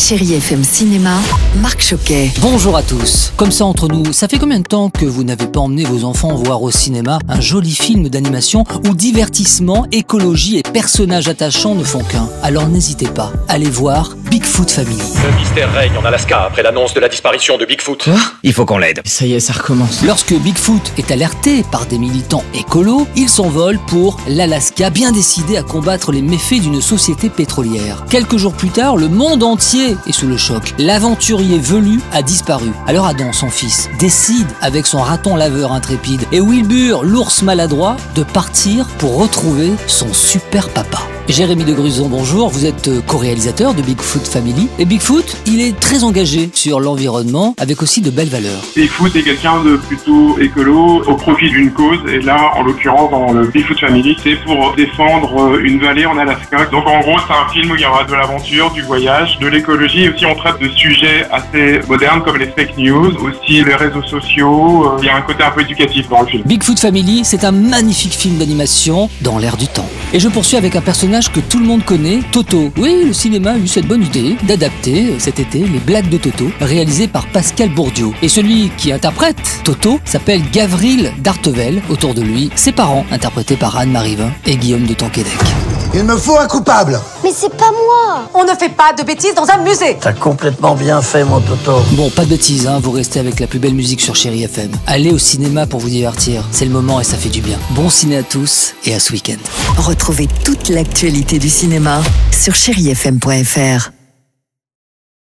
Chérie FM Cinéma, Marc Choquet. Bonjour à tous. Comme ça entre nous, ça fait combien de temps que vous n'avez pas emmené vos enfants voir au cinéma un joli film d'animation où divertissement, écologie et personnages attachants ne font qu'un? Alors n'hésitez pas, allez voir Bigfoot Family. Le mystère règne en Alaska après l'annonce de la disparition de Bigfoot. Il faut qu'on l'aide. Ça y est, ça recommence. Lorsque Bigfoot est alerté par des militants écolos, il s'envole pour l'Alaska, bien décidé à combattre les méfaits d'une société pétrolière. Quelques jours plus tard, le monde entier est sous le choc. L'aventurier velu a disparu. Alors Adam, son fils, décide, avec son raton laveur intrépide, et Wilbur, l'ours maladroit, de partir pour retrouver son super papa. Jérémy de Gruson, bonjour. Vous êtes euh, co-réalisateur de Bigfoot Family. Et Bigfoot, il est très engagé sur l'environnement avec aussi de belles valeurs. Bigfoot est quelqu'un de plutôt écolo au profit d'une cause et là en l'occurrence dans le Bigfoot Family c'est pour défendre euh, une vallée en Alaska. Donc en gros c'est un film où il y aura de l'aventure, du voyage, de l'écologie et aussi on traite de sujets assez modernes comme les fake news, aussi les réseaux sociaux, Euh, il y a un côté un peu éducatif dans le film. Bigfoot Family, c'est un magnifique film d'animation dans l'air du temps. Et je poursuis avec un personnage que tout le monde connaît, Toto. Oui, le cinéma a eu cette bonne idée d'adapter euh, cet été les blagues de Toto, réalisées par Pascal Bourdieu. Et celui qui interprète Toto s'appelle Gavril Dartevel. Autour de lui, ses parents, interprétés par Anne Marivin et Guillaume de Tonquédec. Il me faut un coupable. Mais c'est pas moi On ne fait pas de bêtises dans un musée T'as complètement bien fait, mon Toto. Bon, pas de bêtises, hein, vous restez avec la plus belle musique sur Chéri FM. Allez au cinéma pour vous divertir, c'est le moment et ça fait du bien. Bon ciné à tous et à ce week-end. Retrouvez toute l'actualité du cinéma sur chérifm.fr.